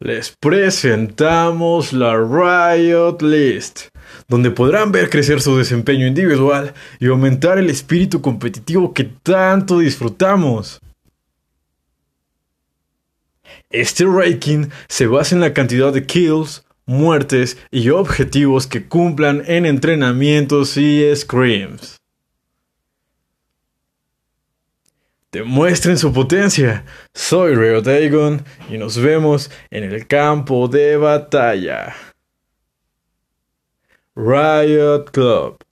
les presentamos la Riot List, donde podrán ver crecer su desempeño individual y aumentar el espíritu competitivo que tanto disfrutamos. Este ranking se basa en la cantidad de kills, muertes y objetivos que cumplan en entrenamientos y scrims. Demuestren su potencia. Soy Riot Dagon y nos vemos en el campo de batalla. Riot Club.